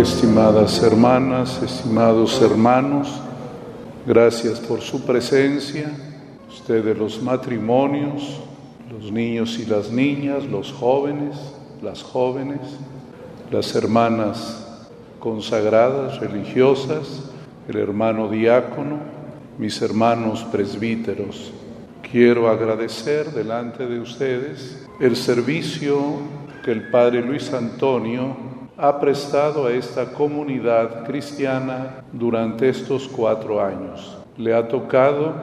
Estimadas hermanas, estimados hermanos, gracias por su presencia, ustedes los matrimonios, los niños y las niñas, los jóvenes, las jóvenes, las hermanas consagradas, religiosas, el hermano diácono, mis hermanos presbíteros. Quiero agradecer delante de ustedes el servicio que el Padre Luis Antonio ha prestado a esta comunidad cristiana durante estos cuatro años. Le ha tocado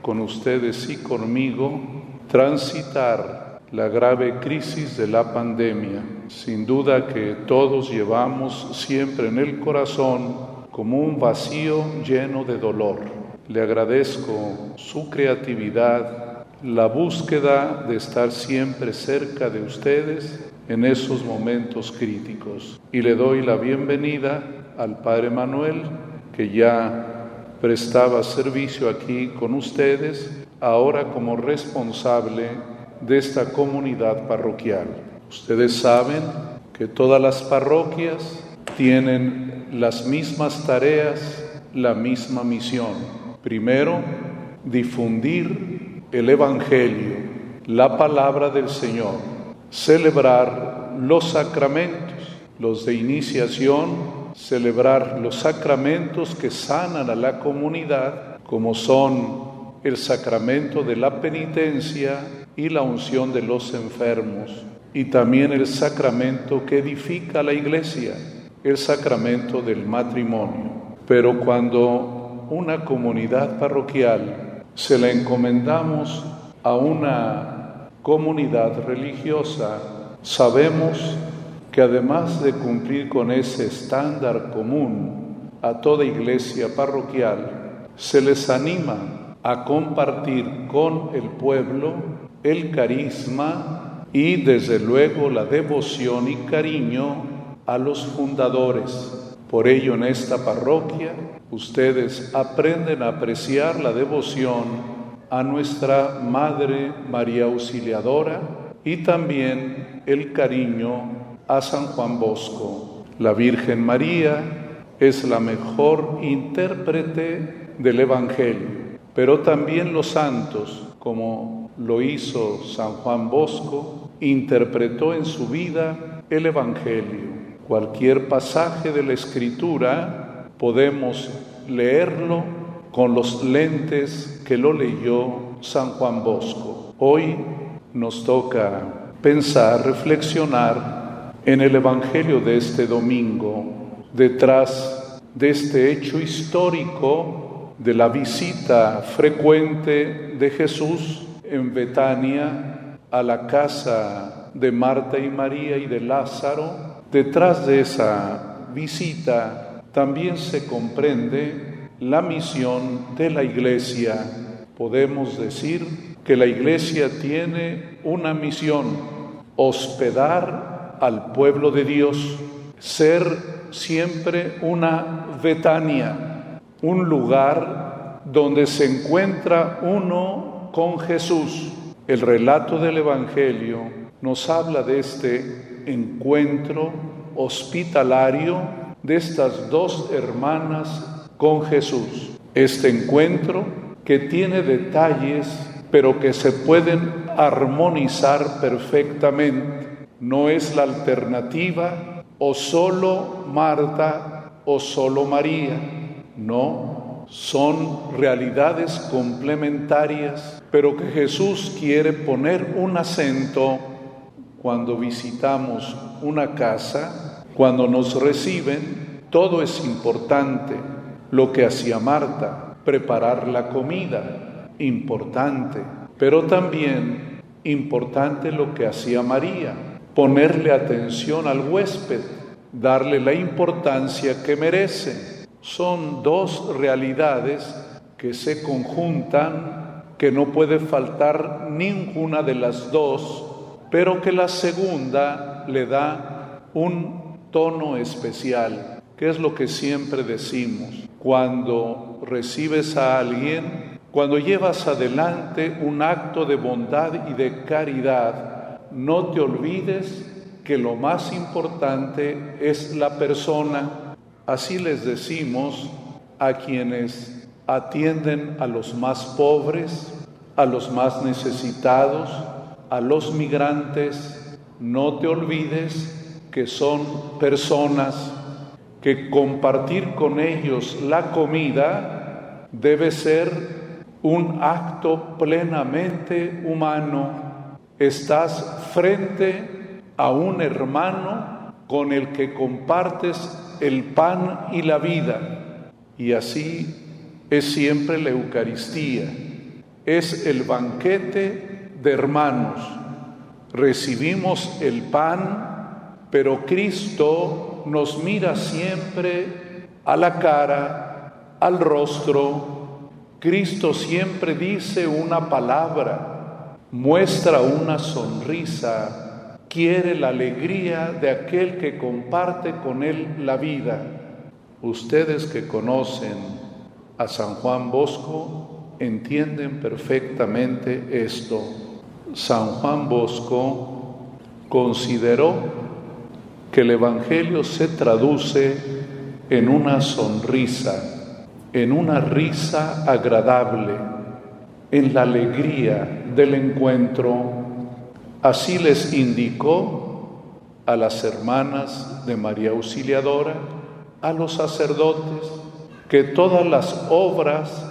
con ustedes y conmigo transitar la grave crisis de la pandemia. Sin duda que todos llevamos siempre en el corazón como un vacío lleno de dolor. Le agradezco su creatividad, la búsqueda de estar siempre cerca de ustedes en esos momentos críticos. Y le doy la bienvenida al Padre Manuel, que ya prestaba servicio aquí con ustedes, ahora como responsable de esta comunidad parroquial. Ustedes saben que todas las parroquias tienen las mismas tareas, la misma misión. Primero, difundir el Evangelio, la palabra del Señor celebrar los sacramentos, los de iniciación, celebrar los sacramentos que sanan a la comunidad, como son el sacramento de la penitencia y la unción de los enfermos, y también el sacramento que edifica la iglesia, el sacramento del matrimonio. Pero cuando una comunidad parroquial se la encomendamos a una comunidad religiosa, sabemos que además de cumplir con ese estándar común a toda iglesia parroquial, se les anima a compartir con el pueblo el carisma y desde luego la devoción y cariño a los fundadores. Por ello en esta parroquia ustedes aprenden a apreciar la devoción a nuestra Madre María Auxiliadora y también el cariño a San Juan Bosco. La Virgen María es la mejor intérprete del Evangelio, pero también los santos, como lo hizo San Juan Bosco, interpretó en su vida el Evangelio. Cualquier pasaje de la Escritura podemos leerlo con los lentes que lo leyó San Juan Bosco. Hoy nos toca pensar, reflexionar en el Evangelio de este domingo, detrás de este hecho histórico de la visita frecuente de Jesús en Betania a la casa de Marta y María y de Lázaro, detrás de esa visita también se comprende la misión de la iglesia. Podemos decir que la iglesia tiene una misión, hospedar al pueblo de Dios, ser siempre una Betania, un lugar donde se encuentra uno con Jesús. El relato del Evangelio nos habla de este encuentro hospitalario de estas dos hermanas con Jesús. Este encuentro que tiene detalles, pero que se pueden armonizar perfectamente. No es la alternativa o solo Marta o solo María. No, son realidades complementarias, pero que Jesús quiere poner un acento cuando visitamos una casa, cuando nos reciben, todo es importante lo que hacía Marta, preparar la comida, importante, pero también importante lo que hacía María, ponerle atención al huésped, darle la importancia que merece. Son dos realidades que se conjuntan, que no puede faltar ninguna de las dos, pero que la segunda le da un tono especial, que es lo que siempre decimos cuando recibes a alguien, cuando llevas adelante un acto de bondad y de caridad, no te olvides que lo más importante es la persona. Así les decimos a quienes atienden a los más pobres, a los más necesitados, a los migrantes, no te olvides que son personas que compartir con ellos la comida debe ser un acto plenamente humano. Estás frente a un hermano con el que compartes el pan y la vida. Y así es siempre la Eucaristía. Es el banquete de hermanos. Recibimos el pan, pero Cristo nos mira siempre a la cara, al rostro. Cristo siempre dice una palabra, muestra una sonrisa, quiere la alegría de aquel que comparte con él la vida. Ustedes que conocen a San Juan Bosco entienden perfectamente esto. San Juan Bosco consideró que el Evangelio se traduce en una sonrisa, en una risa agradable, en la alegría del encuentro. Así les indicó a las hermanas de María Auxiliadora, a los sacerdotes, que todas las obras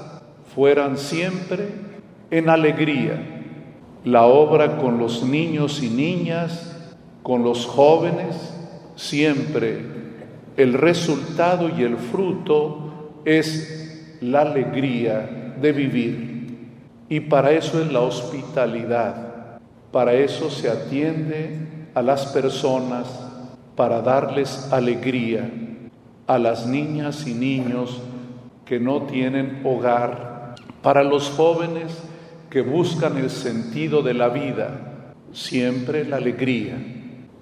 fueran siempre en alegría. La obra con los niños y niñas, con los jóvenes, siempre el resultado y el fruto es la alegría de vivir. Y para eso es la hospitalidad, para eso se atiende a las personas, para darles alegría a las niñas y niños que no tienen hogar, para los jóvenes que buscan el sentido de la vida, siempre la alegría,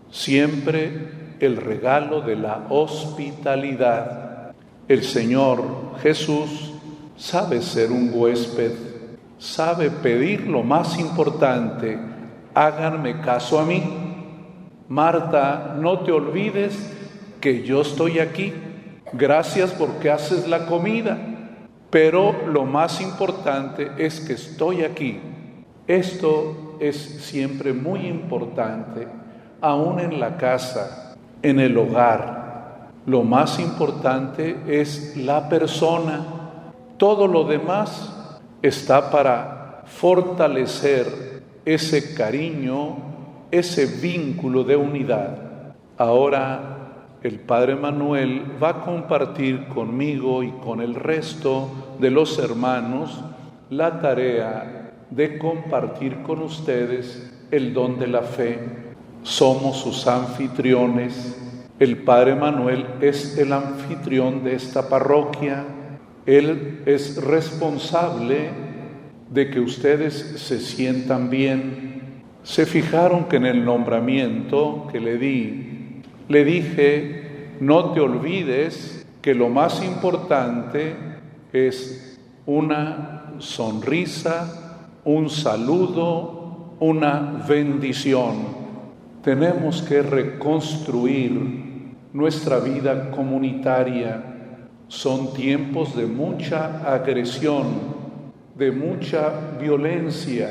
siempre el regalo de la hospitalidad. El Señor Jesús sabe ser un huésped, sabe pedir lo más importante, háganme caso a mí. Marta, no te olvides que yo estoy aquí. Gracias porque haces la comida. Pero lo más importante es que estoy aquí. Esto es siempre muy importante, aún en la casa en el hogar. Lo más importante es la persona. Todo lo demás está para fortalecer ese cariño, ese vínculo de unidad. Ahora el Padre Manuel va a compartir conmigo y con el resto de los hermanos la tarea de compartir con ustedes el don de la fe somos sus anfitriones. El Padre Manuel es el anfitrión de esta parroquia. Él es responsable de que ustedes se sientan bien. Se fijaron que en el nombramiento que le di, le dije, no te olvides que lo más importante es una sonrisa, un saludo, una bendición tenemos que reconstruir nuestra vida comunitaria. Son tiempos de mucha agresión, de mucha violencia,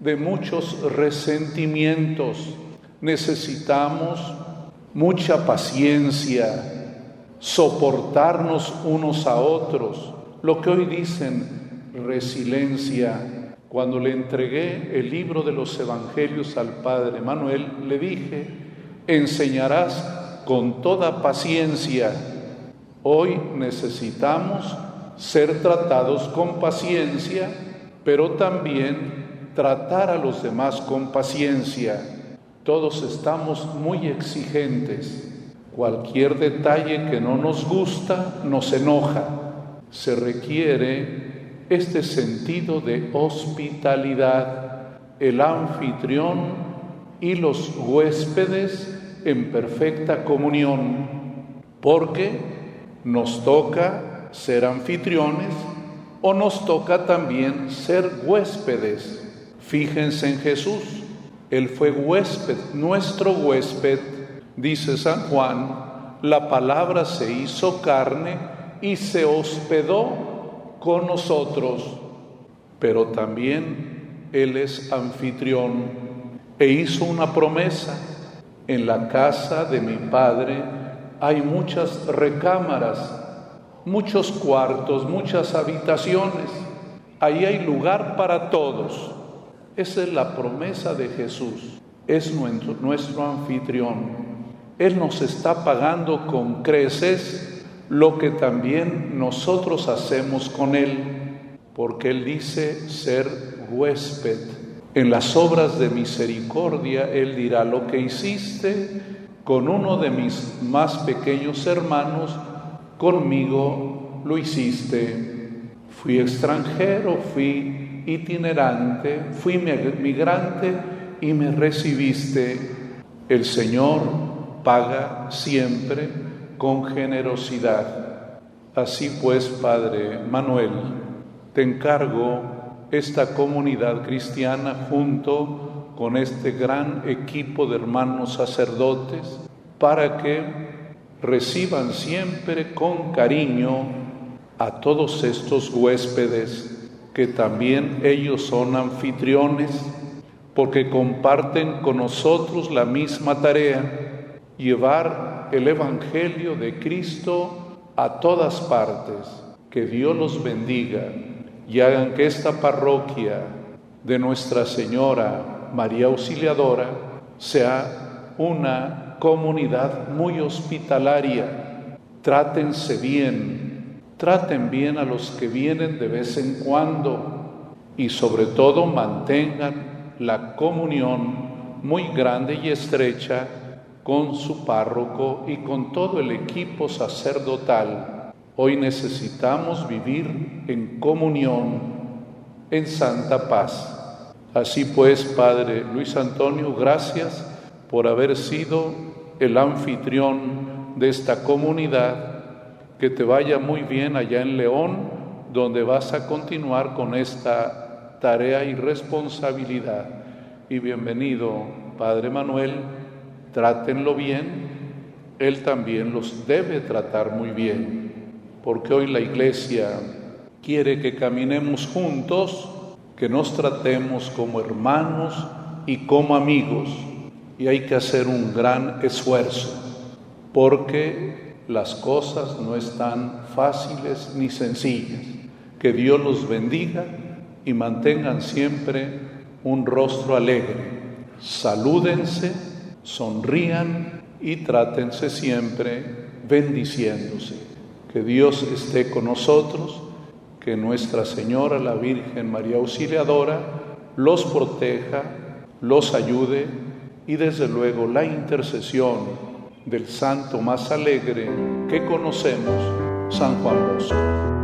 de muchos resentimientos. Necesitamos mucha paciencia, soportarnos unos a otros, lo que hoy dicen resiliencia, cuando le entregué el libro de los Evangelios al Padre Manuel, le dije, enseñarás con toda paciencia. Hoy necesitamos ser tratados con paciencia, pero también tratar a los demás con paciencia. Todos estamos muy exigentes. Cualquier detalle que no nos gusta nos enoja. Se requiere este sentido de hospitalidad, el anfitrión y los huéspedes en perfecta comunión, porque nos toca ser anfitriones o nos toca también ser huéspedes. Fíjense en Jesús, Él fue huésped, nuestro huésped, dice San Juan, la palabra se hizo carne y se hospedó con nosotros, pero también Él es anfitrión e hizo una promesa. En la casa de mi Padre hay muchas recámaras, muchos cuartos, muchas habitaciones. Ahí hay lugar para todos. Esa es la promesa de Jesús. Es nuestro, nuestro anfitrión. Él nos está pagando con creces lo que también nosotros hacemos con Él, porque Él dice ser huésped. En las obras de misericordia Él dirá, lo que hiciste con uno de mis más pequeños hermanos, conmigo lo hiciste. Fui extranjero, fui itinerante, fui migrante y me recibiste. El Señor paga siempre con generosidad. Así pues, Padre Manuel, te encargo esta comunidad cristiana junto con este gran equipo de hermanos sacerdotes para que reciban siempre con cariño a todos estos huéspedes que también ellos son anfitriones porque comparten con nosotros la misma tarea llevar el Evangelio de Cristo a todas partes. Que Dios los bendiga y hagan que esta parroquia de Nuestra Señora María Auxiliadora sea una comunidad muy hospitalaria. Trátense bien, traten bien a los que vienen de vez en cuando y sobre todo mantengan la comunión muy grande y estrecha con su párroco y con todo el equipo sacerdotal. Hoy necesitamos vivir en comunión, en santa paz. Así pues, Padre Luis Antonio, gracias por haber sido el anfitrión de esta comunidad. Que te vaya muy bien allá en León, donde vas a continuar con esta tarea y responsabilidad. Y bienvenido, Padre Manuel trátenlo bien, Él también los debe tratar muy bien, porque hoy la iglesia quiere que caminemos juntos, que nos tratemos como hermanos y como amigos, y hay que hacer un gran esfuerzo, porque las cosas no están fáciles ni sencillas. Que Dios los bendiga y mantengan siempre un rostro alegre. Salúdense sonrían y trátense siempre bendiciéndose. Que Dios esté con nosotros, que Nuestra Señora, la Virgen María Auxiliadora, los proteja, los ayude y desde luego la intercesión del santo más alegre que conocemos, San Juan Bosco.